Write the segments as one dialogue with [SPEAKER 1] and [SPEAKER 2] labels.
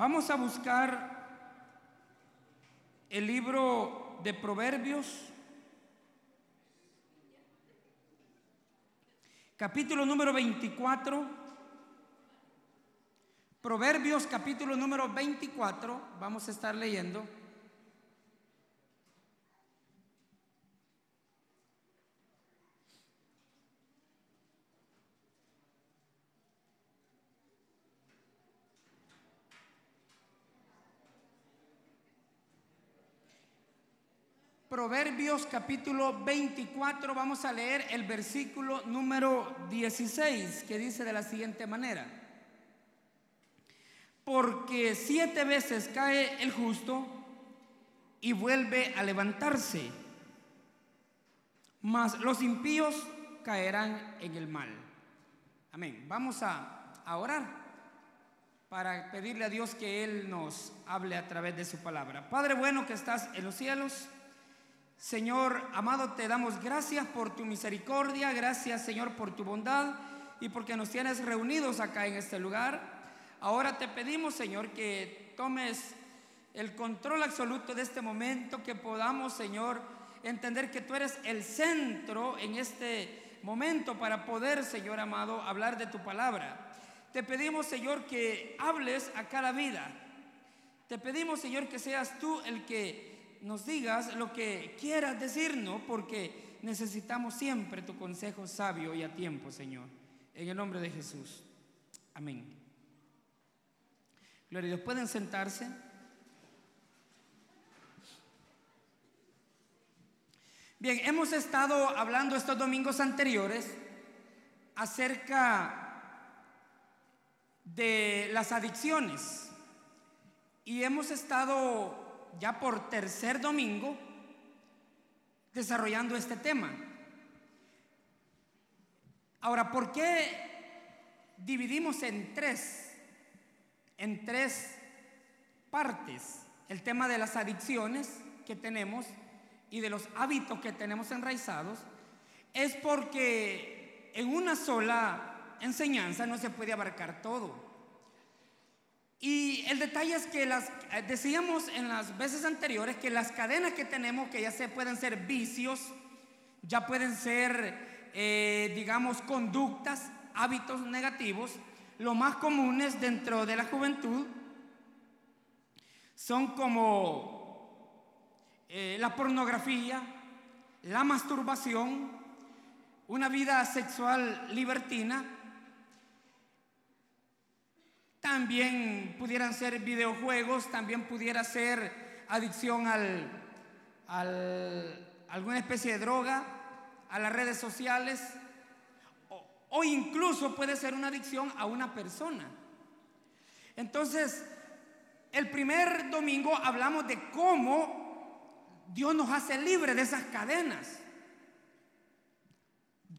[SPEAKER 1] Vamos a buscar el libro de Proverbios, capítulo número 24. Proverbios capítulo número 24, vamos a estar leyendo. Proverbios capítulo 24, vamos a leer el versículo número 16, que dice de la siguiente manera. Porque siete veces cae el justo y vuelve a levantarse, mas los impíos caerán en el mal. Amén. Vamos a, orar para pedirle a Dios que Él nos hable a través de su palabra. Padre bueno que estás en los cielos. Señor amado, te damos gracias por tu misericordia, gracias Señor por tu bondad y porque nos tienes reunidos acá en este lugar. Ahora te pedimos Señor que tomes el control absoluto de este momento, que podamos Señor entender que tú eres el centro en este momento para poder Señor amado hablar de tu palabra. Te pedimos Señor que hables a cada vida. Te pedimos Señor que seas tú el que nos digas lo que quieras decirnos, porque necesitamos siempre tu consejo sabio y a tiempo, Señor. En el nombre de Jesús. Amén. Gloria a Dios. ¿Pueden sentarse? Bien, hemos estado hablando estos domingos anteriores acerca de las adicciones y hemos estado ya por tercer domingo desarrollando este tema. Ahora, ¿por qué dividimos en tres, en tres partes el tema de las adicciones que tenemos y de los hábitos que tenemos enraizados? Es porque en una sola enseñanza no se puede abarcar todo. Y el detalle es que las, eh, decíamos en las veces anteriores que las cadenas que tenemos, que ya se pueden ser vicios, ya pueden ser, eh, digamos, conductas, hábitos negativos, lo más comunes dentro de la juventud son como eh, la pornografía, la masturbación, una vida sexual libertina, también pudieran ser videojuegos, también pudiera ser adicción al, alguna especie de droga, a las redes sociales, o, incluso puede ser una adicción a una persona. Entonces, el primer domingo hablamos de cómo Dios nos hace libre de esas cadenas.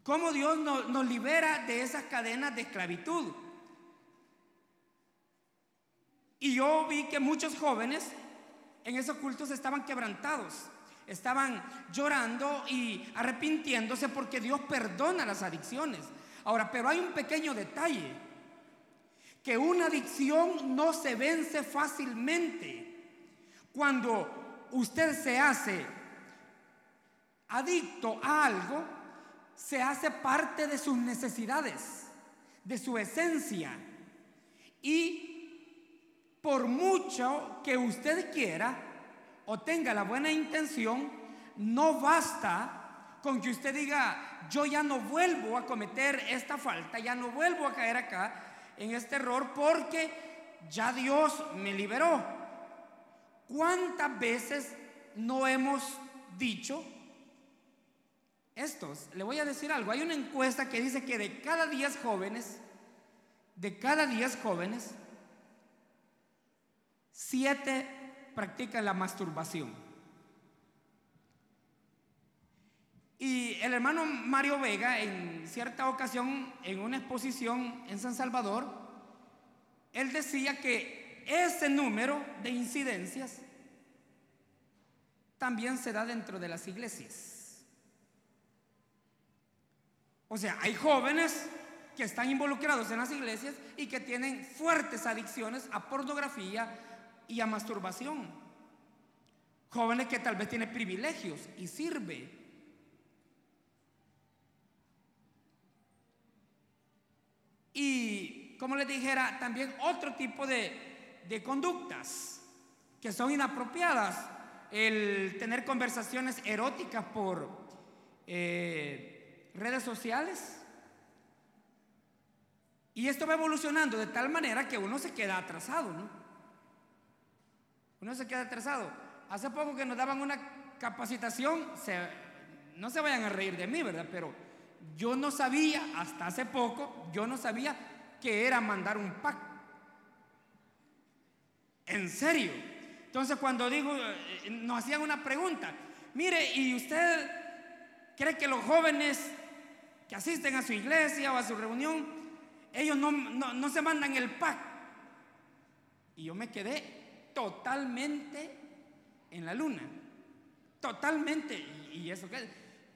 [SPEAKER 1] Cómo Dios nos libera de esas cadenas de esclavitud. Y yo vi que muchos jóvenes en esos cultos estaban quebrantados, estaban llorando y arrepintiéndose porque Dios perdona las adicciones. Ahora, pero hay un pequeño detalle, que una adicción no se vence fácilmente. Cuando usted se hace adicto a algo, se hace parte de sus necesidades, de su esencia. Y por mucho que usted quiera o tenga la buena intención, no basta con que usted diga, yo ya no vuelvo a cometer esta falta, ya no vuelvo a caer acá en este error porque ya Dios me liberó. ¿Cuántas veces no hemos dicho estos? Le voy a decir algo. Hay una encuesta que dice que de cada 10 jóvenes, de cada 10 jóvenes, Siete practican la masturbación. Y el hermano Mario Vega, en cierta ocasión, en una exposición en San Salvador, él decía que ese número de incidencias también se da dentro de las iglesias. O sea, hay jóvenes que están involucrados en las iglesias y que tienen fuertes adicciones a pornografía y a masturbación. Jóvenes que tal vez tienen privilegios y sirve. Y como les dijera, también otro tipo de, de conductas que son inapropiadas. El tener conversaciones eróticas por eh, redes sociales. Y esto va evolucionando de tal manera que uno se queda atrasado, ¿no? Uno se queda atrasado. Hace poco que nos daban una capacitación, no se vayan a reír de mí, ¿verdad? Pero yo no sabía, hasta hace poco, yo no sabía que era mandar un pack. En serio. Entonces cuando digo, eh, nos hacían una pregunta, mire, ¿y usted cree que los jóvenes que asisten a su iglesia o a su reunión, ellos no, no se mandan el pack? Y yo me quedé totalmente en la luna. Totalmente. ¿Y, eso qué es?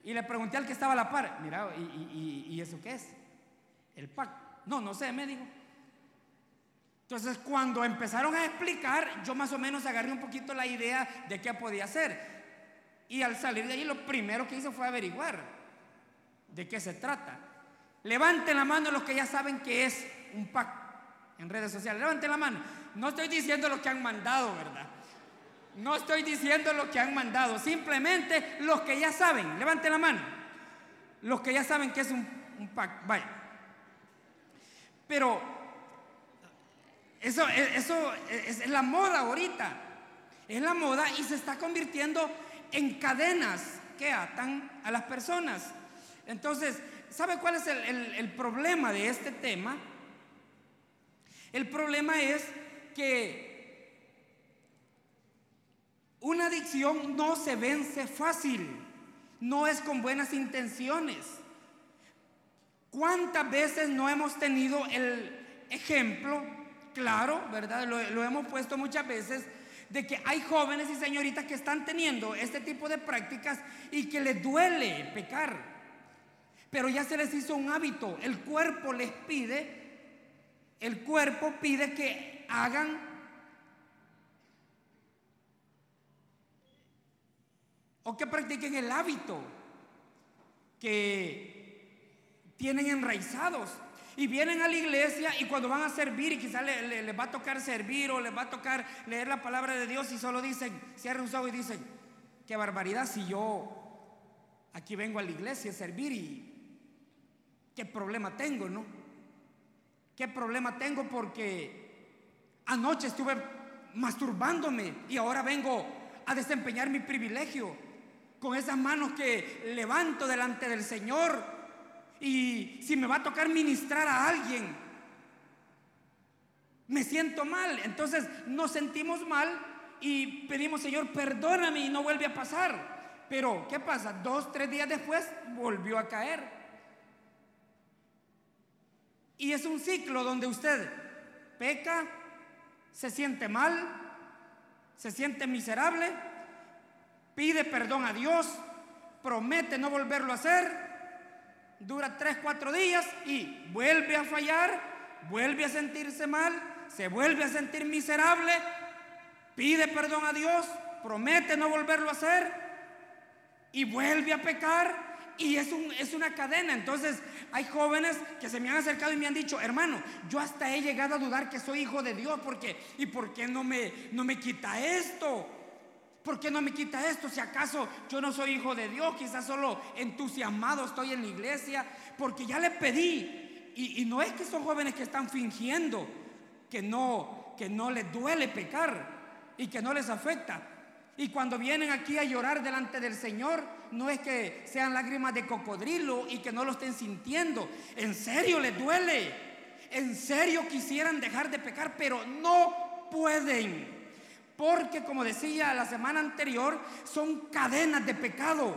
[SPEAKER 1] Y le pregunté al que estaba a la par, mira, ¿y, eso qué es? El pack. No, no sé, me dijo. Entonces, cuando empezaron a explicar, yo más o menos agarré un poquito la idea de qué podía ser. Y al salir de ahí, lo primero que hice fue averiguar de qué se trata. Levanten la mano los que ya saben que es un pack en redes sociales. Levanten la mano. No estoy diciendo lo que han mandado, ¿verdad? No estoy diciendo lo que han mandado, simplemente los que ya saben, levanten la mano, los que ya saben que es un, un pack, vaya. Pero eso, eso es la moda ahorita, es la moda y se está convirtiendo en cadenas que atan a las personas. Entonces, ¿sabe cuál es el problema de este tema? El problema es que una adicción no se vence fácil, no es con buenas intenciones. ¿Cuántas veces no hemos tenido el ejemplo, claro, verdad? Lo, hemos puesto muchas veces, de que hay jóvenes y señoritas que están teniendo este tipo de prácticas y que les duele pecar. Pero ya se les hizo un hábito, el cuerpo les pide, el cuerpo pide que hagan o que practiquen el hábito que tienen enraizados. Y vienen a la iglesia y cuando van a servir y quizás les, va a tocar servir o les va a tocar leer la palabra de Dios y solo dicen, cierran un ojos y dicen, qué barbaridad si yo aquí vengo a la iglesia a servir y qué problema tengo, ¿no? ¿Qué problema tengo porque anoche estuve masturbándome y ahora vengo a desempeñar mi privilegio? con esas manos que levanto delante del Señor. Y si me va a tocar ministrar a alguien, me siento mal. Entonces nos sentimos mal y pedimos, Señor, perdóname y no vuelve a pasar. Pero, ¿qué pasa? Dos, tres días después volvió a caer. Y es un ciclo donde usted peca, se siente mal, se siente miserable pide perdón a Dios, promete no volverlo a hacer, dura tres, cuatro días y vuelve a fallar, vuelve a sentirse mal, se vuelve a sentir miserable, pide perdón a Dios, promete no volverlo a hacer y vuelve a pecar. Y es, un, es una cadena. Entonces hay jóvenes que se me han acercado y me han dicho, hermano, yo hasta he llegado a dudar que soy hijo de Dios porque, ¿y por qué no me, no me quita esto? ¿Por qué no me quita esto? Si acaso yo no soy hijo de Dios, quizás solo entusiasmado estoy en la iglesia, porque ya le pedí. Y, no es que son jóvenes que están fingiendo que no, que no les duele pecar y que no les afecta. Y cuando vienen aquí a llorar delante del Señor, no es que sean lágrimas de cocodrilo y que no lo estén sintiendo. En serio les duele. En serio quisieran dejar de pecar, pero no pueden. Porque como decía la semana anterior, son cadenas de pecado.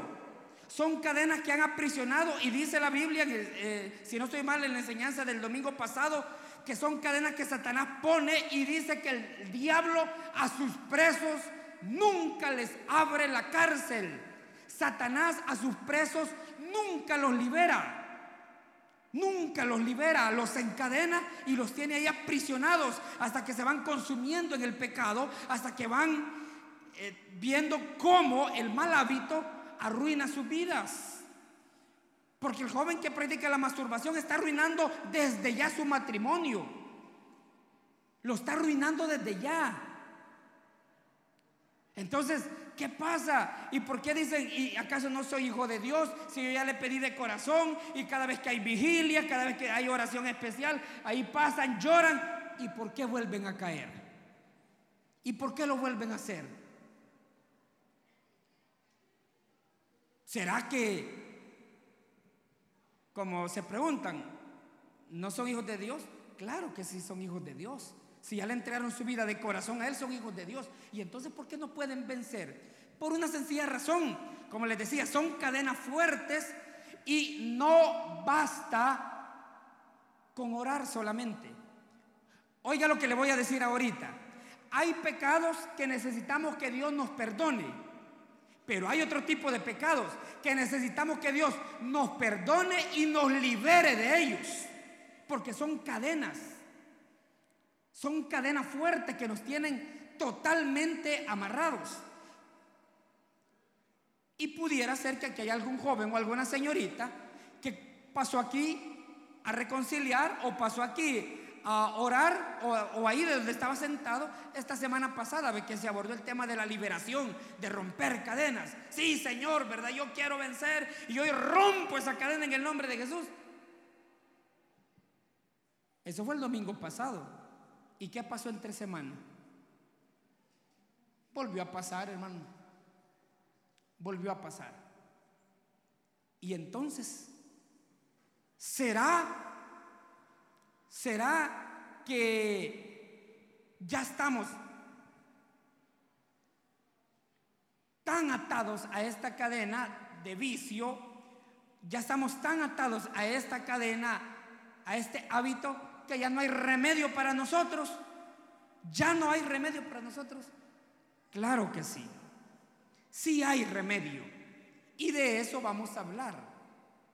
[SPEAKER 1] Son cadenas que han aprisionado y dice la Biblia, eh, si no estoy mal en la enseñanza del domingo pasado, que son cadenas que Satanás pone y dice que el diablo a sus presos nunca les abre la cárcel. Satanás a sus presos nunca los libera. Nunca los libera, los encadena y los tiene ahí aprisionados hasta que se van consumiendo en el pecado, hasta que van eh, viendo cómo el mal hábito arruina sus vidas. Porque el joven que predica la masturbación está arruinando desde ya su matrimonio. Lo está arruinando desde ya. Entonces, ¿qué pasa? ¿Y por qué dicen, ¿y acaso no soy hijo de Dios? Si yo ya le pedí de corazón y cada vez que hay vigilia, cada vez que hay oración especial, ahí pasan, lloran. ¿Y por qué vuelven a caer? ¿Y por qué lo vuelven a hacer? ¿Será que, como se preguntan, no son hijos de Dios? Claro que sí son hijos de Dios. Si ya le entregaron su vida de corazón a Él, son hijos de Dios. Y entonces, ¿por qué no pueden vencer? Por una sencilla razón. Como les decía, son cadenas fuertes y no basta con orar solamente. Oiga lo que le voy a decir ahorita. Hay pecados que necesitamos que Dios nos perdone. Pero hay otro tipo de pecados que necesitamos que Dios nos perdone y nos libere de ellos. Porque son cadenas. Son cadenas fuertes que nos tienen totalmente amarrados. Y pudiera ser que aquí hay algún joven o alguna señorita que pasó aquí a reconciliar o pasó aquí a orar o, ahí donde estaba sentado esta semana pasada, que se abordó el tema de la liberación, de romper cadenas. Sí, Señor, ¿verdad? Yo quiero vencer y hoy rompo esa cadena en el nombre de Jesús. Eso fue el domingo pasado. ¿Y qué pasó entre semana? Volvió a pasar, hermano. Volvió a pasar. Y entonces, ¿será, será que ya estamos tan atados a esta cadena de vicio, ya estamos tan atados a esta cadena, a este hábito, ya no hay remedio para nosotros. Ya no hay remedio para nosotros. Claro que sí. Sí hay remedio. Y de eso vamos a hablar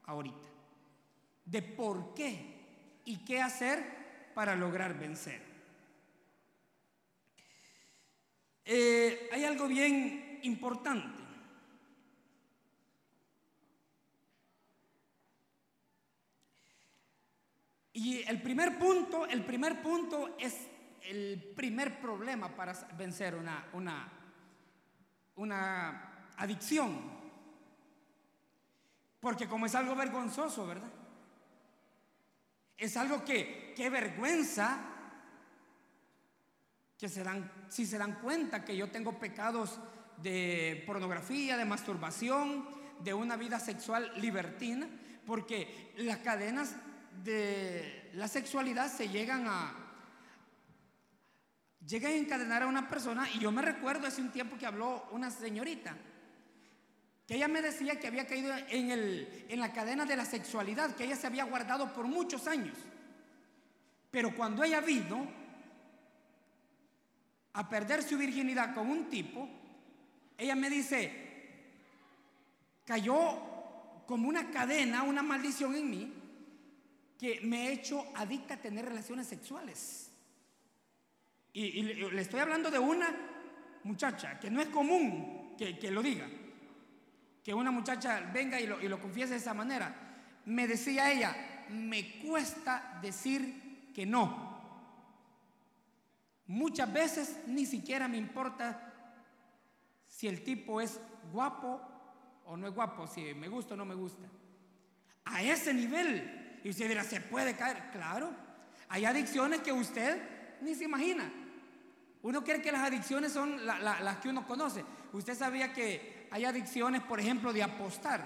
[SPEAKER 1] ahorita. De por qué y qué hacer para lograr vencer. Eh, hay algo bien importante. Y el primer punto, el primer punto es el primer problema para vencer una, una, una adicción. Porque como es algo vergonzoso, ¿verdad? Es algo que, qué vergüenza que se dan, si se dan cuenta que yo tengo pecados de pornografía, de masturbación, de una vida sexual libertina, porque las cadenas de la sexualidad se llegan a llegan a encadenar a una persona y yo me recuerdo hace un tiempo que habló una señorita que ella me decía que había caído en, el, en la cadena de la sexualidad, que ella se había guardado por muchos años. Pero cuando ella vino a perder su virginidad con un tipo, ella me dice, cayó como una cadena, una maldición en mí, que me he hecho adicta a tener relaciones sexuales. Y, le estoy hablando de una muchacha que no es común que, lo diga. Que una muchacha venga y lo, y lo confiese de esa manera. Me decía ella, me cuesta decir que no. Muchas veces ni siquiera me importa si el tipo es guapo o no es guapo, si me gusta o no me gusta. A ese nivel y usted dirá, ¿se puede caer? Claro. Hay adicciones que usted ni se imagina. Uno cree que las adicciones son las que uno conoce. Usted sabía que hay adicciones, por ejemplo, de apostar.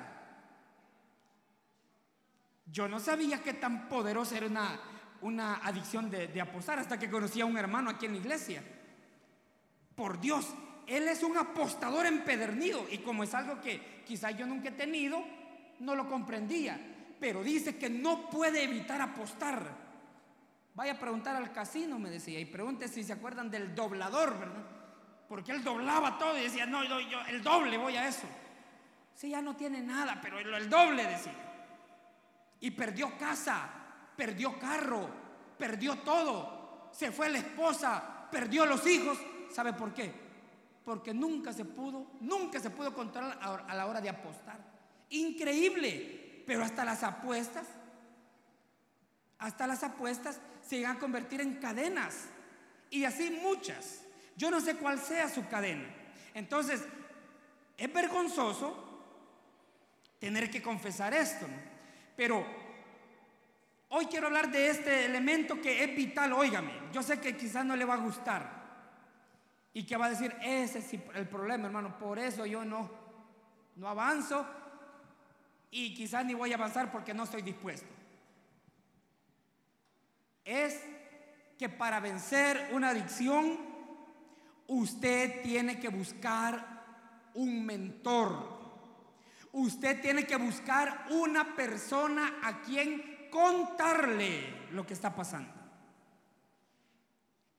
[SPEAKER 1] Yo no sabía que tan poderosa era una, una adicción de, de apostar hasta que conocí a un hermano aquí en la iglesia. Por Dios, él es un apostador empedernido y como es algo que quizás yo nunca he tenido, no lo comprendía pero dice que no puede evitar apostar. Vaya a preguntar al casino, me decía, y pregunte si se acuerdan del doblador, ¿verdad? Porque él doblaba todo y decía, no, yo, el doble voy a eso. Sí, ya no tiene nada, pero el, el doble decía. y perdió casa, perdió carro, perdió todo. Se fue la esposa, perdió los hijos. ¿Sabe por qué? Porque nunca se pudo, nunca se pudo controlar a la hora de apostar. Increíble, pero hasta las apuestas, hasta las apuestas se llegan a convertir en cadenas. Y así muchas. Yo no sé cuál sea su cadena. Entonces, es vergonzoso tener que confesar esto. Pero hoy quiero hablar de este elemento que es vital, óigame, yo sé que quizás no le va a gustar y que va a decir, ese es el problema, hermano, por eso yo no, no avanzo y quizás ni voy a avanzar porque no estoy dispuesto. Es que para vencer una adicción, usted tiene que buscar un mentor Usted tiene que buscar una persona a quien contarle lo que está pasando.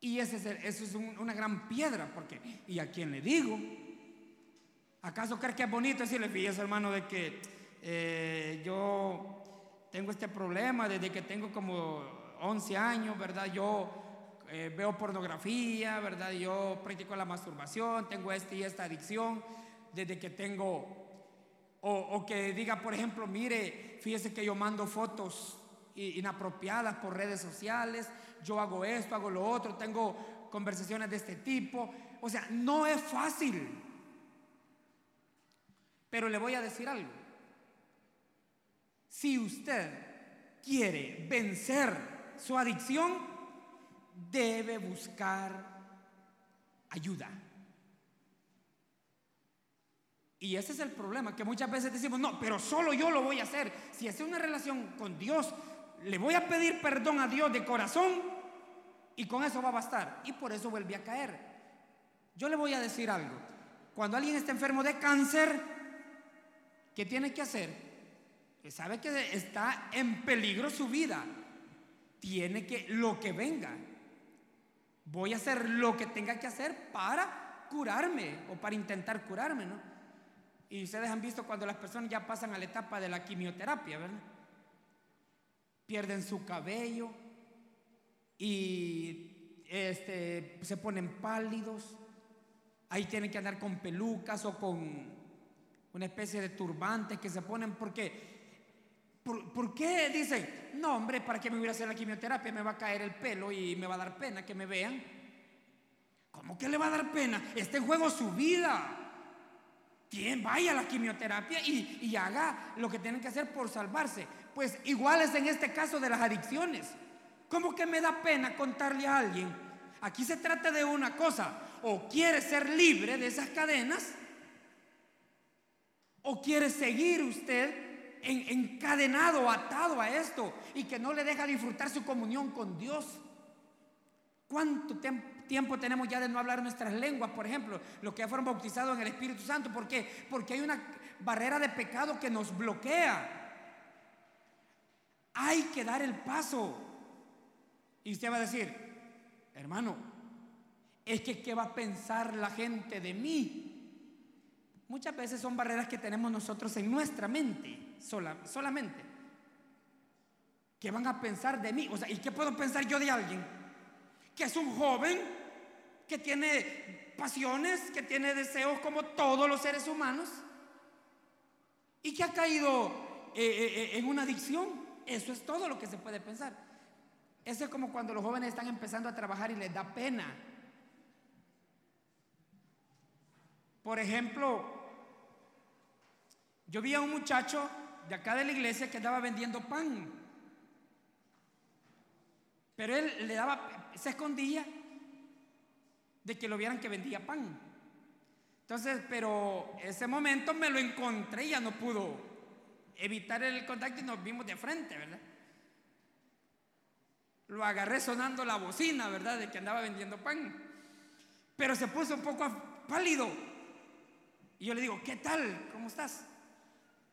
[SPEAKER 1] Y ese es eso es una gran piedra, porque ¿y a quién le digo? ¿Acaso cree que es bonito decirle, fíjese hermano, de que eh, yo tengo este problema desde que tengo como 11 años, ¿verdad? Yo eh, veo pornografía, ¿verdad? Yo practico la masturbación, tengo esta y esta adicción desde que tengo o, que diga, por ejemplo, mire, fíjese que yo mando fotos inapropiadas por redes sociales, yo hago esto, hago lo otro, tengo conversaciones de este tipo. O sea, no es fácil. Pero le voy a decir algo. Si usted quiere vencer su adicción, debe buscar ayuda. Y ese es el problema, que muchas veces decimos, no, pero solo yo lo voy a hacer. Si es una relación con Dios, le voy a pedir perdón a Dios de corazón y con eso va a bastar. Y por eso vuelve a caer. Yo le voy a decir algo. Cuando alguien está enfermo de cáncer, ¿qué tiene que hacer? Sabe que está en peligro su vida. Tiene que, lo que venga, voy a hacer lo que tenga que hacer para curarme o para intentar curarme, ¿no? Y ustedes han visto cuando las personas ya pasan a la etapa de la quimioterapia, ¿verdad? Pierden su cabello y este, se ponen pálidos. Ahí tienen que andar con pelucas o con una especie de turbantes que se ponen porque ¿Por, ¿Por, qué dicen, no hombre, ¿para qué me voy a hacer la quimioterapia? Me va a caer el pelo y me va a dar pena que me vean. ¿Cómo que le va a dar pena? Está en juego su vida vaya a la quimioterapia y, haga lo que tienen que hacer por salvarse. Pues igual es en este caso de las adicciones. ¿Cómo que me da pena contarle a alguien? Aquí se trata de una cosa, o quiere ser libre de esas cadenas, o quiere seguir usted encadenado, atado a esto, y que no le deja disfrutar su comunión con Dios. ¿Cuánto tiempo tenemos ya de no hablar nuestras lenguas, por ejemplo, los que ya fueron bautizados en el Espíritu Santo? ¿Por qué? Porque hay una barrera de pecado que nos bloquea. Hay que dar el paso. Y usted va a decir, hermano, es que ¿qué va a pensar la gente de mí? Muchas veces son barreras que tenemos nosotros en nuestra mente, sola, solamente. ¿Qué van a pensar de mí? O sea, ¿y qué puedo pensar yo de alguien? que es un joven que tiene pasiones, que tiene deseos como todos los seres humanos y que ha caído eh, eh, eh, en una adicción. Eso es todo lo que se puede pensar. Eso es como cuando los jóvenes están empezando a trabajar y les da pena. Por ejemplo, yo vi a un muchacho de acá de la iglesia que andaba vendiendo pan. Pero él le daba, se escondía de que lo vieran que vendía pan. Entonces, pero ese momento me lo encontré y ya no pudo evitar el contacto y nos vimos de frente, ¿verdad? Lo agarré sonando la bocina, ¿verdad? De que andaba vendiendo pan. Pero se puso un poco pálido. Y yo le digo, ¿qué tal? ¿Cómo estás?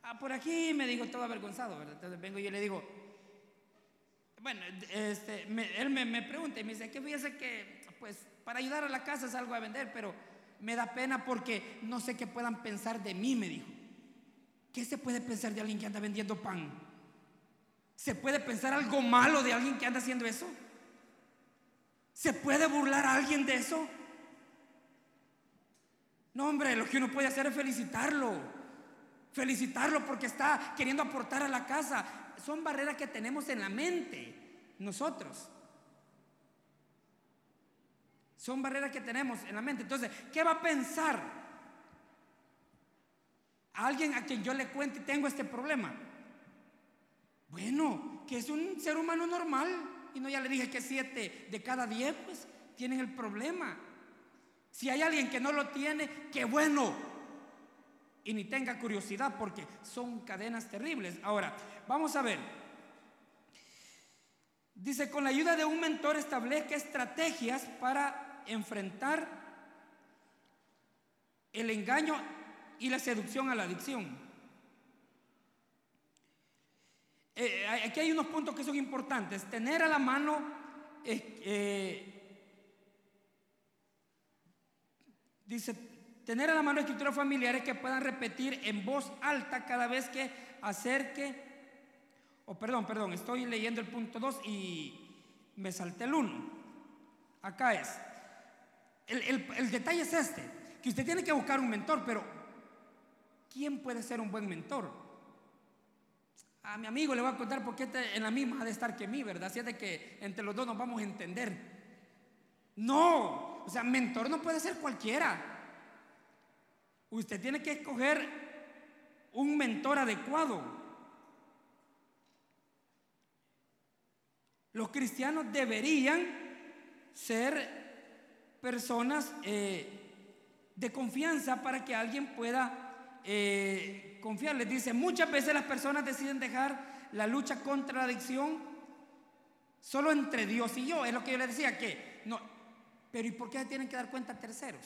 [SPEAKER 1] Ah, por aquí me dijo todo avergonzado, ¿verdad? Entonces vengo y yo le digo, bueno, este, él me, pregunta y me dice que fíjese que, pues, para ayudar a la casa salgo a vender, pero me da pena porque no sé qué puedan pensar de mí, me dijo. ¿Qué se puede pensar de alguien que anda vendiendo pan? ¿Se puede pensar algo malo de alguien que anda haciendo eso? ¿Se puede burlar a alguien de eso? No, hombre, lo que uno puede hacer es felicitarlo. Felicitarlo porque está queriendo aportar a la casa. Son barreras que tenemos en la mente nosotros. Son barreras que tenemos en la mente. Entonces, ¿qué va a pensar alguien a quien yo le cuente tengo este problema? Bueno, que es un ser humano normal. Y no ya le dije que siete de cada diez, pues, tienen el problema. Si hay alguien que no lo tiene, qué bueno. Y ni tenga curiosidad porque son cadenas terribles. Ahora, vamos a ver. Dice, con la ayuda de un mentor establezca estrategias para enfrentar el engaño y la seducción a la adicción. Eh, aquí hay unos puntos que son importantes. Tener a la mano, eh, dice, tener a la mano escrituras familiares que puedan repetir en voz alta cada vez que acerque, o perdón, perdón, estoy leyendo el punto 2 y me salté el 1. Acá es. el detalle es este, que usted tiene que buscar un mentor, pero ¿quién puede ser un buen mentor? A mi amigo le voy a contar porque en la misma ha de estar que mí, ¿verdad? Así es de que entre los dos nos vamos a entender. No, o sea, mentor no puede ser cualquiera. Usted tiene que escoger un mentor adecuado. Los cristianos deberían ser personas eh, de confianza para que alguien pueda eh, confiar. Les dice, muchas veces las personas deciden dejar la lucha contra la adicción solo entre Dios y yo. Es lo que yo les decía, que no, pero ¿y por qué tienen que dar cuenta terceros?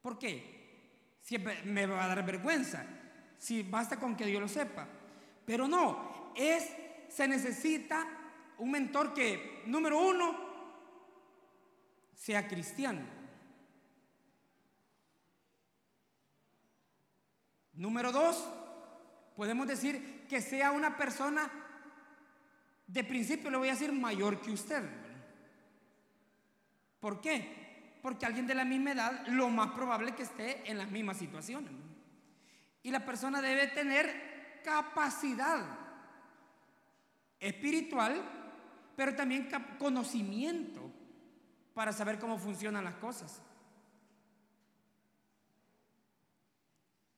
[SPEAKER 1] ¿Por qué? Siempre me va a dar vergüenza. Si basta con que Dios lo sepa. Pero no, es, se necesita un mentor que, número uno, sea cristiano. Número dos, podemos decir que sea una persona, de principio le voy a decir mayor que usted. ¿Por qué? Porque alguien de la misma edad, lo más probable que esté en las mismas situaciones. Y la persona debe tener capacidad espiritual, pero también conocimiento para saber cómo funcionan las cosas.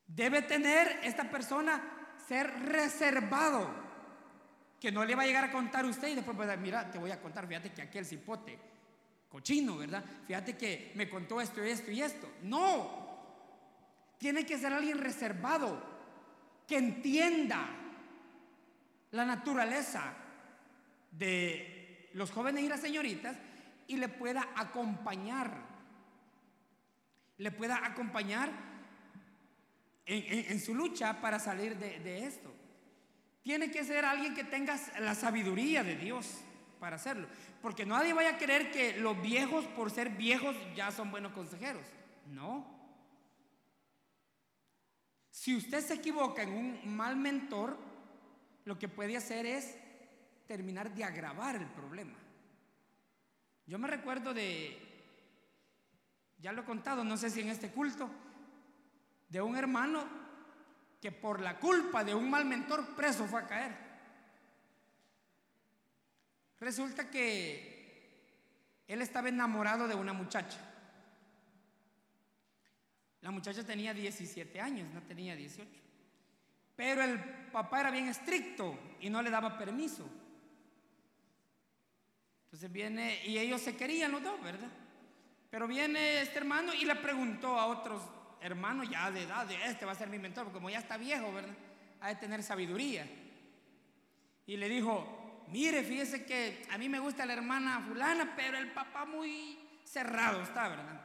[SPEAKER 1] Debe tener esta persona ser reservado, que no le va a llegar a contar usted y después mira, te voy a contar, fíjate que aquel cipote, cochino, ¿verdad? Fíjate que me contó esto, esto y esto. No, tiene que ser alguien reservado, que entienda la naturaleza de los jóvenes y las señoritas y le pueda acompañar, le pueda acompañar en, su lucha para salir de, esto. Tiene que ser alguien que tenga la sabiduría de Dios para hacerlo. Porque nadie vaya a creer que los viejos, por ser viejos, ya son buenos consejeros. No. Si usted se equivoca en un mal mentor, lo que puede hacer es terminar de agravar el problema. Yo me recuerdo de, ya lo he contado, no sé si en este culto, de un hermano que por la culpa de un mal mentor preso fue a caer. Resulta que él estaba enamorado de una muchacha. La muchacha tenía 17 años, no tenía 18. Pero el papá era bien estricto y no le daba permiso. Entonces viene, y ellos se querían los dos, ¿verdad? Pero viene este hermano y le preguntó a otros hermano ya de edad, este va a ser mi mentor, porque como ya está viejo, ¿verdad? Ha de tener sabiduría. Y le dijo, mire, fíjese que a mí me gusta la hermana fulana, pero el papá muy cerrado está, ¿verdad?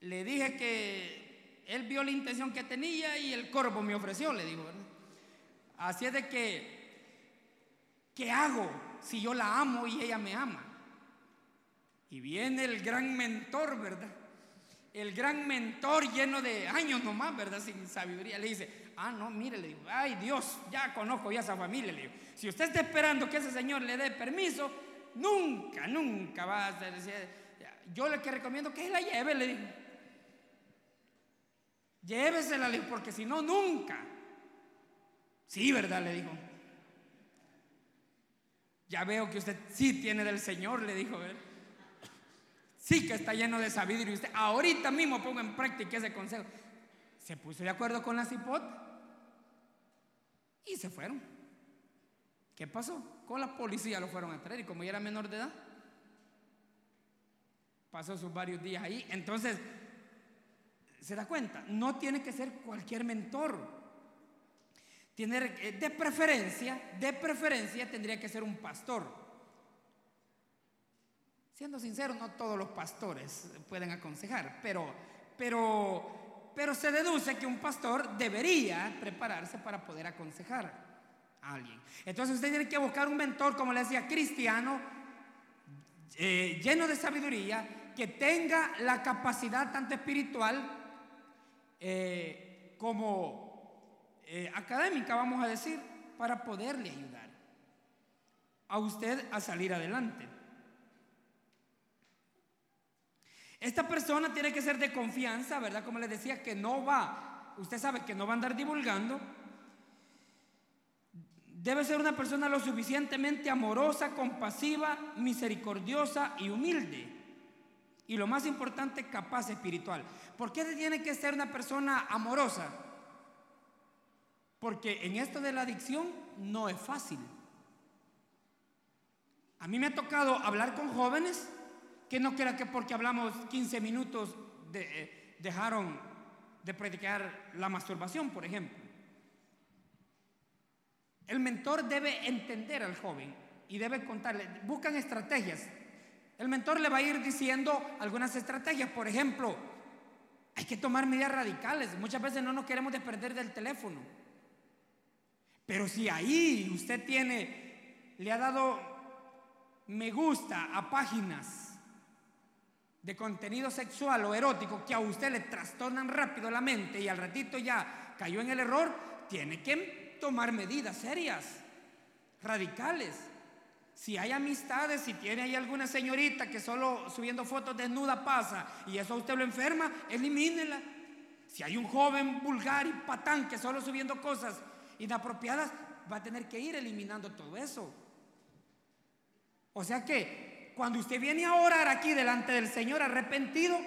[SPEAKER 1] Le dije que él vio la intención que tenía y el corvo me ofreció, le dijo, ¿verdad? Así es de que, ¿qué hago si yo la amo y ella me ama? Y viene el gran mentor, ¿verdad? el gran mentor lleno de años nomás, ¿verdad? Sin sabiduría, le dice, ah, no, mire, le digo, ay Dios, ya conozco ya esa familia, le digo, si usted está esperando que ese señor le dé permiso, nunca, nunca va a hacer, yo le que recomiendo que la lleve, le digo, llévesela, le porque si no, nunca. Sí, ¿verdad? Le dijo. Ya veo que usted sí tiene del Señor, le dijo. ¿verdad? Sí que está lleno de sabiduría. Usted ahorita mismo pongo en práctica ese consejo. Se puso de acuerdo con la cipot y se fueron. ¿Qué pasó? Con la policía lo fueron a traer y como ya era menor de edad, pasó sus varios días ahí. Entonces, ¿se da cuenta? No tiene que ser cualquier mentor. Tiene, eh, de preferencia, de preferencia tendría que ser un pastor. Siendo sincero, no todos los pastores pueden aconsejar, pero, pero, pero se deduce que un pastor debería prepararse para poder aconsejar a alguien. Entonces usted tiene que buscar un mentor, como le decía, cristiano, eh, lleno de sabiduría, que tenga la capacidad tanto espiritual eh, como eh, académica, vamos a decir, para poderle ayudar a usted a salir adelante. Esta persona tiene que ser de confianza, ¿verdad? Como les decía, que no va, usted sabe que no va a andar divulgando. Debe ser una persona lo suficientemente amorosa, compasiva, misericordiosa y humilde. Y lo más importante, capaz espiritual. ¿Por qué tiene que ser una persona amorosa? Porque en esto de la adicción no es fácil. A mí me ha tocado hablar con jóvenes que no crea que porque hablamos 15 minutos eh, dejaron de predicar la masturbación, por ejemplo. El mentor debe entender al joven y debe contarle, buscan estrategias. El mentor le va a ir diciendo algunas estrategias, por ejemplo, hay que tomar medidas radicales. Muchas veces no nos queremos desprender del teléfono. Pero si ahí usted tiene, le ha dado me gusta a páginas de contenido sexual o erótico que a usted le trastornan rápido la mente y al ratito ya cayó en el error, tiene que tomar medidas serias, radicales. Si hay amistades, si tiene ahí alguna señorita que solo subiendo fotos desnuda pasa y eso a usted lo enferma, elimínela. Si hay un joven vulgar y patán que solo subiendo cosas inapropiadas, va a tener que ir eliminando todo eso. O sea que cuando usted viene a orar aquí delante del Señor arrepentido,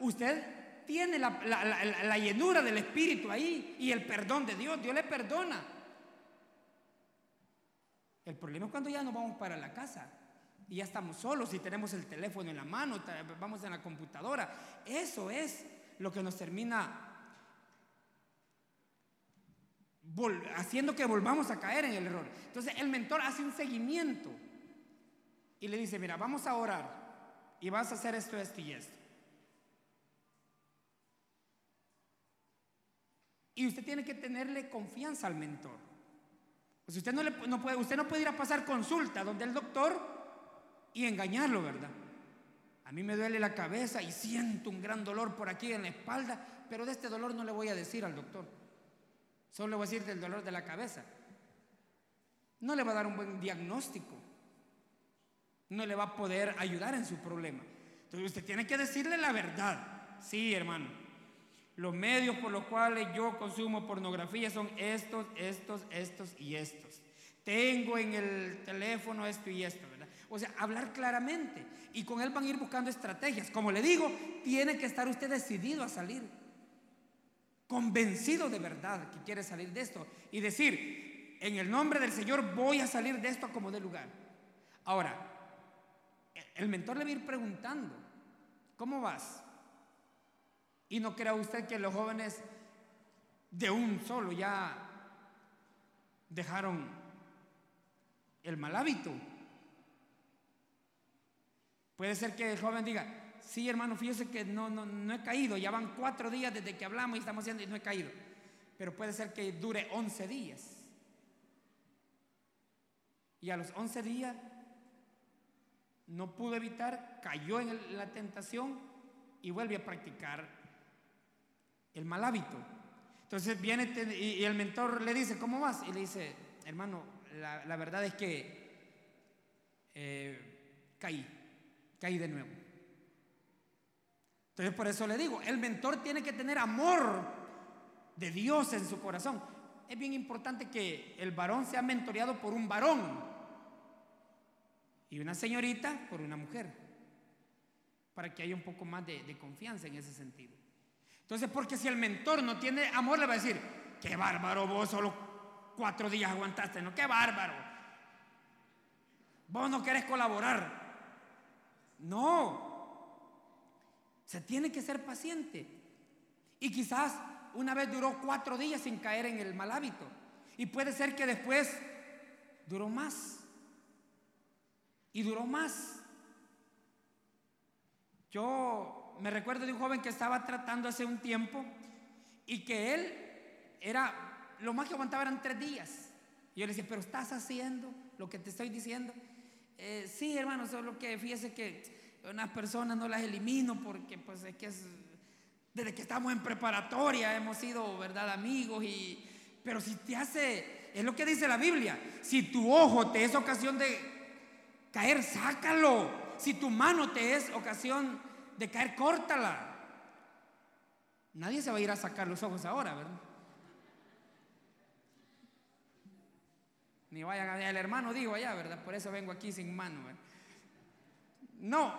[SPEAKER 1] usted tiene la, llenura del Espíritu ahí y el perdón de Dios. Dios le perdona. El problema es cuando ya nos vamos para la casa y ya estamos solos y tenemos el teléfono en la mano, vamos en la computadora. Eso es lo que nos termina haciendo que volvamos a caer en el error. Entonces el mentor hace un seguimiento y le dice, mira, vamos a orar y vas a hacer esto, esto y esto. Y usted tiene que tenerle confianza al mentor. Pues usted no, le, puede, usted no puede ir a pasar consulta donde el doctor y engañarlo, ¿verdad? A mí me duele la cabeza y siento un gran dolor por aquí en la espalda, pero de este dolor no le voy a decir al doctor. Solo le voy a decir del dolor de la cabeza. No le va a dar un buen diagnóstico no le va a poder ayudar en su problema. Entonces usted tiene que decirle la verdad. Sí, hermano. Los medios por los cuales yo consumo pornografía son estos, estos, estos y estos. Tengo en el teléfono esto y esto, ¿verdad? O sea, hablar claramente. Y con él van a ir buscando estrategias. Como le digo, tiene que estar usted decidido a salir. Convencido de verdad que quiere salir de esto. Y decir, en el nombre del Señor voy a salir de esto como de lugar. Ahora, el mentor le va a ir preguntando, ¿cómo vas? Y no crea usted que los jóvenes de un solo ya dejaron el mal hábito. Puede ser que el joven diga, sí hermano, fíjese que no, no, no he caído, ya van cuatro días desde que hablamos y estamos haciendo y no he caído. Pero puede ser que dure once días. Y a los once días no pudo evitar, cayó en la tentación y vuelve a practicar el mal hábito. Entonces viene y el mentor le dice, ¿cómo vas? Y le dice, hermano, la, verdad es que eh, caí, caí de nuevo. Entonces por eso le digo, el mentor tiene que tener amor de Dios en su corazón. Es bien importante que el varón sea mentoreado por un varón y una señorita por una mujer, para que haya un poco más de confianza en ese sentido. Entonces, porque si el mentor no tiene amor, le va a decir, qué bárbaro, vos solo cuatro días aguantaste, ¿no? Qué bárbaro. Vos no querés colaborar. No. Se tiene que ser paciente. Y quizás una vez duró cuatro días sin caer en el mal hábito. Y puede ser que después duró más. Y duró más. Yo me recuerdo de un joven que estaba tratando hace un tiempo y que él era, lo más que aguantaba eran tres días. Y yo le decía, pero estás haciendo lo que te estoy diciendo. Eh, sí, hermano, solo que fíjese que unas personas no las elimino porque pues es que es, desde que estamos en preparatoria hemos sido, ¿verdad?, amigos y... Pero si te hace, es lo que dice la Biblia, si tu ojo te es ocasión de caer, sácalo. Si tu mano te es ocasión de caer, córtala. Nadie se va a ir a sacar los ojos ahora, ¿verdad? Ni vayan a el hermano, digo allá, ¿verdad? Por eso vengo aquí sin mano. No,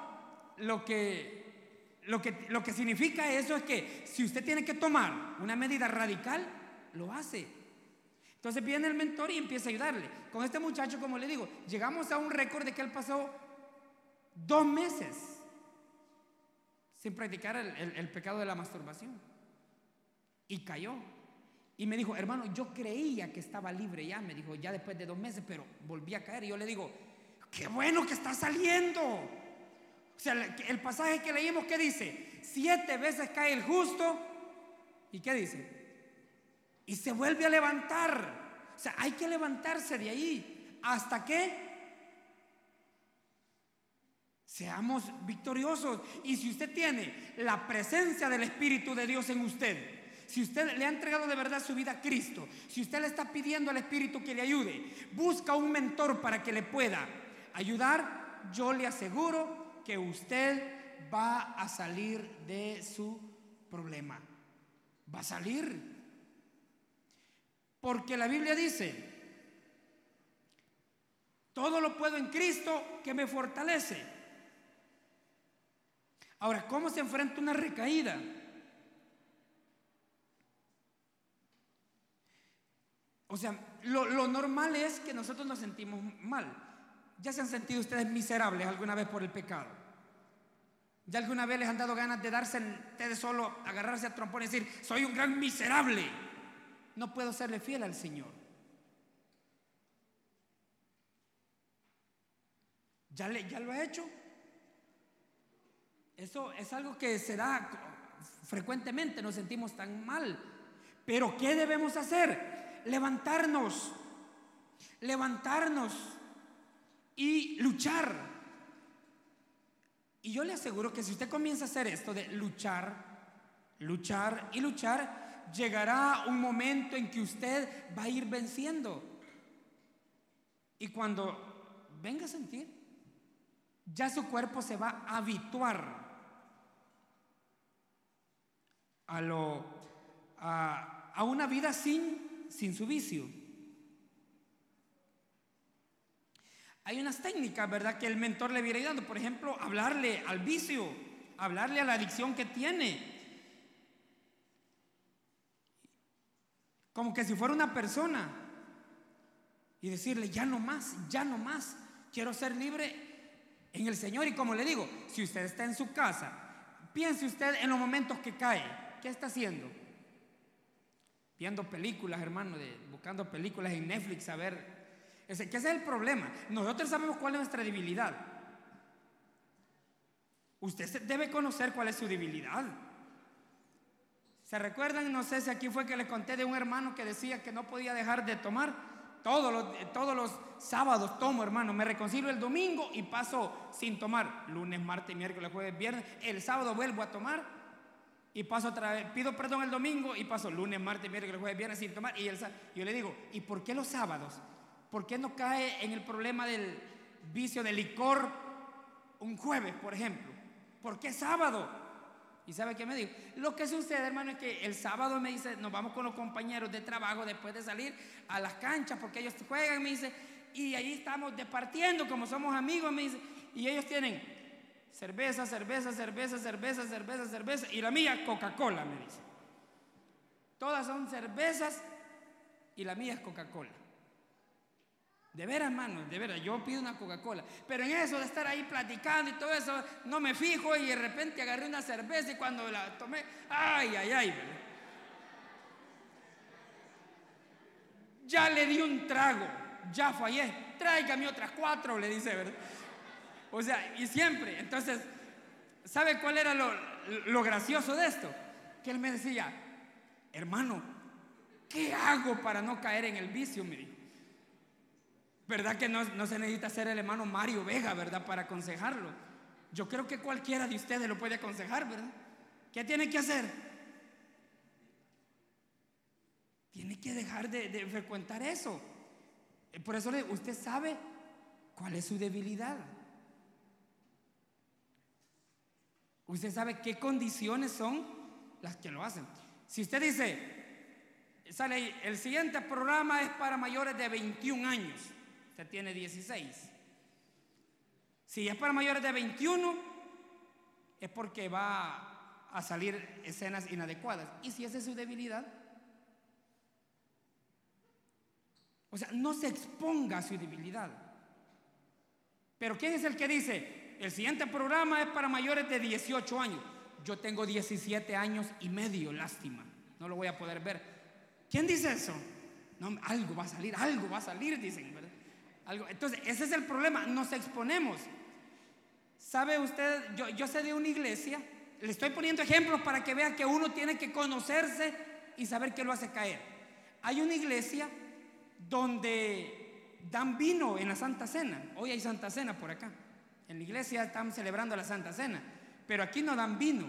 [SPEAKER 1] lo que, lo, que, lo que significa eso es que si usted tiene que tomar una medida radical, lo hace. Entonces viene el mentor y empieza a ayudarle. Con este muchacho, como le digo, llegamos a un récord de que él pasó dos meses sin practicar el, pecado de la masturbación. Y cayó. Y me dijo, hermano, yo creía que estaba libre ya, me dijo, ya después de dos meses, pero volví a caer. Y yo le digo, qué bueno que está saliendo. O sea, el pasaje que leímos, ¿qué dice? Siete veces cae el justo. ¿Y qué dice? Y se vuelve a levantar. O sea, hay que levantarse de ahí. ¿Hasta qué? Seamos victoriosos. Y si usted tiene la presencia del Espíritu de Dios en usted, si usted le ha entregado de verdad su vida a Cristo, si usted le está pidiendo al Espíritu que le ayude, busca un mentor para que le pueda ayudar, yo le aseguro que usted va a salir de su problema. Va a salir. Porque la Biblia dice, todo lo puedo en Cristo que me fortalece. Ahora, ¿cómo se enfrenta una recaída? O sea, lo, normal es que nosotros nos sentimos mal. ¿Ya se han sentido ustedes miserables alguna vez por el pecado? ¿Ya alguna vez les han dado ganas de darse ustedes solo, agarrarse a trompón y decir, soy un gran miserable? No puedo serle fiel al Señor. ¿Ya, lo ha hecho? Eso es algo que se da frecuentemente, nos sentimos tan mal. Pero ¿qué debemos hacer? Levantarnos, levantarnos y luchar. Y yo le aseguro que si usted comienza a hacer esto de luchar, luchar y luchar, llegará un momento en que usted va a ir venciendo. Y cuando venga a sentir, ya su cuerpo se va a habituar a, lo, a, una vida sin, sin su vicio. Hay unas técnicas, ¿verdad?, que el mentor le viene dando. Por ejemplo, hablarle al vicio, hablarle a la adicción que tiene. Como que si fuera una persona. Y decirle, ya no más, ya no más. Quiero ser libre en el Señor. Y como le digo, si usted está en su casa, piense usted en los momentos que cae. ¿Qué está haciendo? Viendo películas, hermano, buscando películas en Netflix, a ver. Ese, ¿Qué es el problema? Nosotros sabemos cuál es nuestra debilidad. Usted debe conocer cuál es su debilidad. ¿Se recuerdan? No sé si aquí fue que les conté de un hermano que decía que no podía dejar de tomar. Todos los, todos los sábados tomo, hermano. Me reconcilio el domingo y paso sin tomar. Lunes, martes, miércoles, jueves, viernes. El sábado vuelvo a tomar. Y paso otra vez, pido perdón el domingo y paso lunes, martes, miércoles, jueves, viernes sin tomar. Y yo le digo, ¿y por qué los sábados? ¿Por qué no cae en el problema del vicio del licor un jueves, por ejemplo? ¿Por qué sábado? ¿Y sabe qué me dijo? Lo que sucede, hermano, es que el sábado me dice, nos vamos con los compañeros de trabajo después de salir a las canchas porque ellos juegan, me dice, y ahí estamos departiendo como somos amigos, me dice, y ellos tienen cerveza, cerveza, cerveza, cerveza, cerveza, cerveza, y la mía Coca-Cola, me dice. Todas son cervezas y la mía es Coca-Cola. De veras, hermano, de veras, yo pido una Coca-Cola. Pero en eso de estar ahí platicando y todo eso, no me fijo y de repente agarré una cerveza y cuando la tomé, ay, ay, ay. Ya le di un trago, ya fallé, tráigame otras cuatro, le dice, ¿verdad? O sea, y siempre. Entonces, ¿sabe cuál era lo, gracioso de esto? Que él me decía, hermano, ¿qué hago para no caer en el vicio? Me dijo. ¿Verdad que no, se necesita ser el hermano Mario Vega, ¿verdad? Para aconsejarlo. Yo creo que cualquiera de ustedes lo puede aconsejar, ¿verdad? ¿Qué tiene que hacer? Tiene que dejar de, de frecuentar eso. Por eso usted sabe cuál es su debilidad. Usted sabe qué condiciones son las que lo hacen. Si usted dice, sale el siguiente programa es para mayores de 21 años, usted tiene 16. Si es para mayores de 21, es porque va a salir escenas inadecuadas. Y si esa es su debilidad, o sea, no se exponga a su debilidad. Pero ¿quién es el que dice, el siguiente programa es para mayores de 18 años. Yo tengo 17 años y medio, lástima. No lo voy a poder ver. ¿Quién dice eso? No, algo va a salir, algo va a salir, dicen. Entonces, ese es el problema, nos exponemos. ¿Sabe usted? Yo, yo sé de una iglesia, le estoy poniendo ejemplos para que vea que uno tiene que conocerse y saber qué lo hace caer. Hay una iglesia donde dan vino en la Santa Cena. Hoy hay Santa Cena por acá. En la iglesia están celebrando la Santa Cena, pero aquí no dan vino.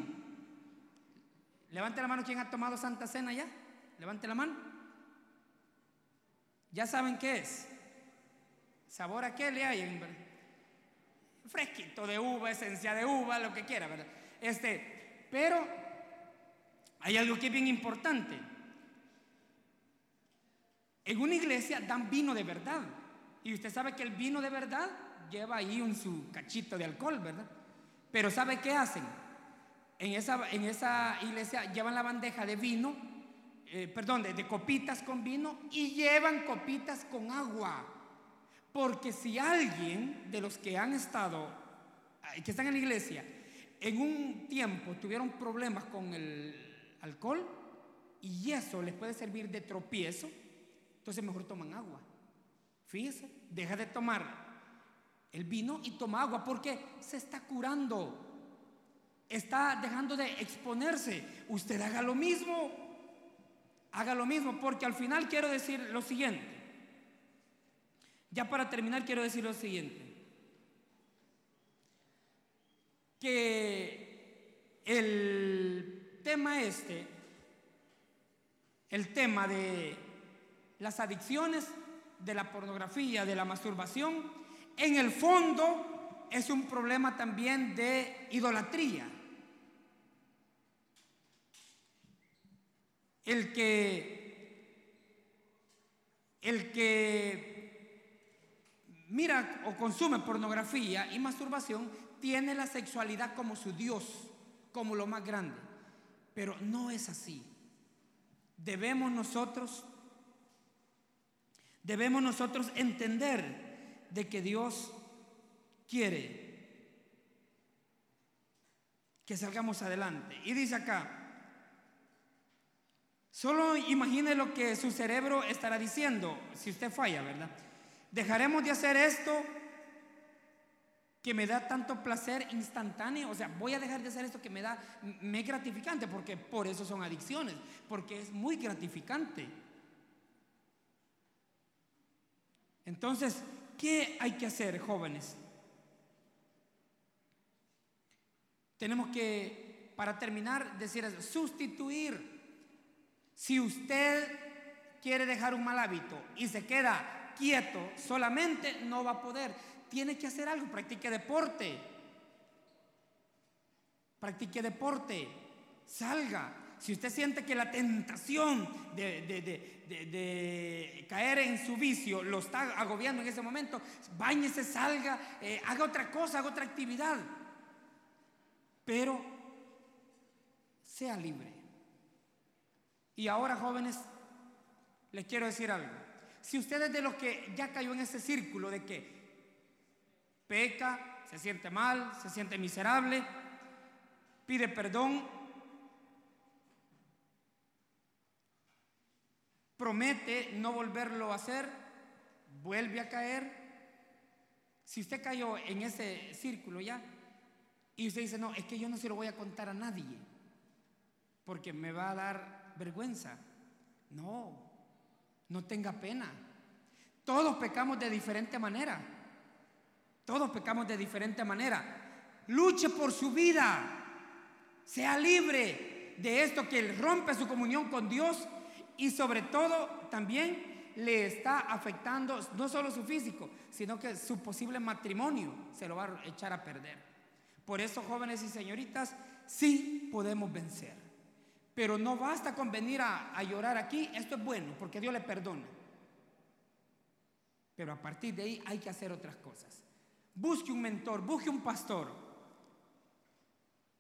[SPEAKER 1] Levante la mano quien ha tomado Santa Cena ya. Levante la mano. Ya saben qué es. ¿Sabor a qué le hay? Fresquito de uva, esencia de uva, lo que quiera, ¿verdad? Este, pero hay algo que es bien importante. En una iglesia dan vino de verdad. Y usted sabe que el vino de verdad lleva ahí un su cachito de alcohol, ¿verdad? Pero ¿sabe qué hacen? En esa, en esa iglesia llevan la bandeja de vino, eh, perdón, de, copitas con vino y llevan copitas con agua. Porque si alguien de los que han estado, que están en la iglesia, en un tiempo tuvieron problemas con el alcohol y eso les puede servir de tropiezo, entonces mejor toman agua. Fíjese, deja de tomar el vino y toma agua porque se está curando. Está dejando de exponerse. Usted haga lo mismo. Haga lo mismo porque al final quiero decir lo siguiente. Ya para terminar quiero decir lo siguiente. Que el tema este, el tema de las adicciones, de la pornografía, de la masturbación, en el fondo es un problema también de idolatría. El que, el que mira o consume pornografía y masturbación tiene la sexualidad como su Dios, como lo más grande. Pero no es así. Debemos nosotros, debemos nosotros entender de que Dios quiere que salgamos adelante. Y dice acá, solo imagine lo que su cerebro estará diciendo si usted falla, ¿verdad? Dejaremos de hacer esto que me da tanto placer instantáneo, o sea, voy a dejar de hacer esto que me da, me gratificante, porque por eso son adicciones, porque es muy gratificante. Entonces, ¿Qué hay que hacer, jóvenes? Tenemos que para terminar, decir sustituir. Si usted quiere dejar un mal hábito y se queda quieto solamente, no va a poder. Tiene que hacer algo, practique deporte. Practique deporte, salga. Si usted siente que la tentación de, caer en su vicio lo está agobiando en ese momento, bañese, salga, eh, haga otra cosa, haga otra actividad. Pero sea libre. Y ahora, jóvenes, les quiero decir algo. Si usted es de los que ya cayó en ese círculo de que peca, se siente mal, se siente miserable, pide perdón, promete no volverlo a hacer, vuelve a caer. Si usted cayó en ese círculo ya y usted dice, no, es que yo no se lo voy a contar a nadie, porque me va a dar vergüenza. No, no tenga pena. Todos pecamos de diferente manera. Todos pecamos de diferente manera. Luche por su vida. Sea libre de esto que rompe su comunión con Dios y sobre todo también le está afectando no solo su físico, sino que su posible matrimonio se lo va a echar a perder. Por eso, jóvenes y señoritas, sí podemos vencer. Pero no basta con venir a, llorar aquí, esto es bueno, porque Dios le perdona. Pero a partir de ahí hay que hacer otras cosas. Busque un mentor, busque un pastor.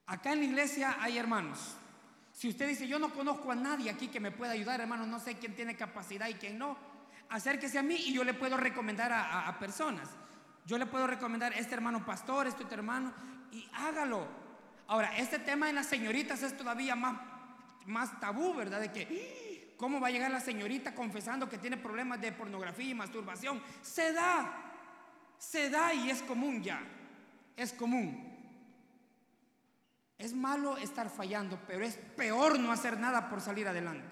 [SPEAKER 1] Acá en la iglesia hay hermanos. Si usted dice, yo no conozco a nadie aquí que me pueda ayudar, hermano, no sé quién tiene capacidad y quién no, acérquese a mí y yo le puedo recomendar a, personas. Yo le puedo recomendar este hermano pastor, este otro hermano, y hágalo. Ahora, este tema en las señoritas es todavía más, más tabú, ¿verdad? De que. ¿cómo va a llegar la señorita confesando que tiene problemas de pornografía y masturbación? Se da, se da y es común ya, es común. Es malo estar fallando, pero es peor no hacer nada por salir adelante.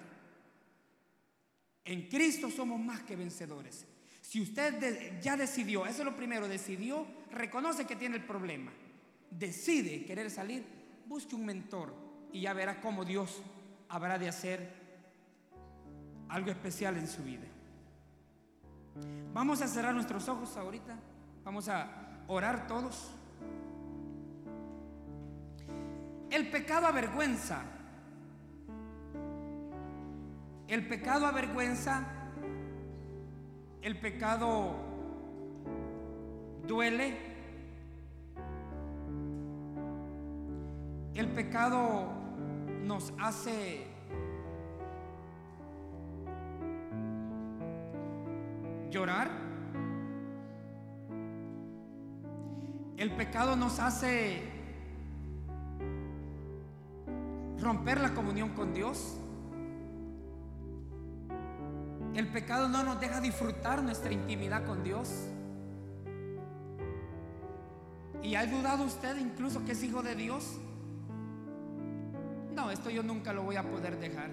[SPEAKER 1] En Cristo somos más que vencedores. Si usted ya decidió, eso es lo primero, decidió, reconoce que tiene el problema, decide querer salir, busque un mentor y ya verá cómo Dios habrá de hacer algo especial en su vida. Vamos a cerrar nuestros ojos ahorita, vamos a orar todos. El pecado avergüenza. El pecado avergüenza. El pecado duele. El pecado nos hace llorar. El pecado nos hace romper la comunión con Dios. El pecado no nos deja disfrutar nuestra intimidad con Dios. ¿Y ha dudado usted incluso que es hijo de Dios? No, esto yo nunca lo voy a poder dejar.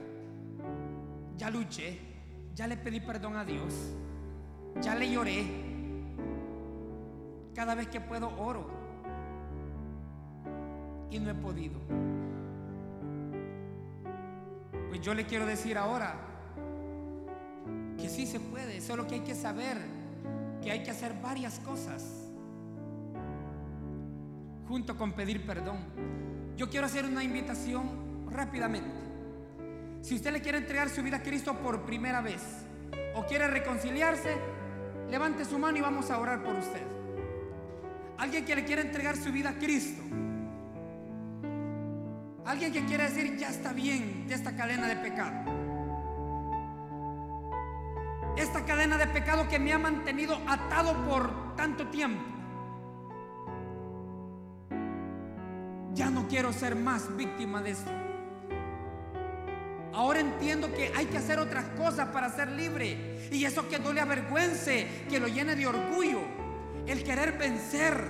[SPEAKER 1] Ya luché, ya le pedí perdón a Dios, ya le lloré. Cada vez que puedo oro y no he podido. Pues yo le quiero decir ahora que sí se puede, solo que hay que saber que hay que hacer varias cosas junto con pedir perdón. Yo quiero hacer una invitación rápidamente. Si usted le quiere entregar su vida a Cristo por primera vez o quiere reconciliarse, levante su mano y vamos a orar por usted. Alguien que le quiere entregar su vida a Cristo Alguien que quiere decir, ya está bien de esta cadena de pecado. Esta cadena de pecado que me ha mantenido atado por tanto tiempo. Ya no quiero ser más víctima de esto. Ahora entiendo que hay que hacer otras cosas para ser libre. Y eso que no le avergüence, que lo llene de orgullo. El querer vencer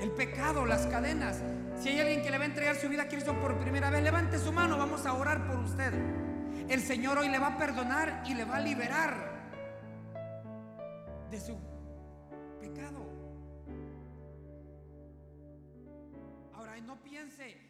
[SPEAKER 1] el pecado, las cadenas. Si hay alguien que le va a entregar su vida a Cristo por primera vez, levante su mano, vamos a orar por usted. El Señor hoy le va a perdonar y le va a liberar de su pecado. No piense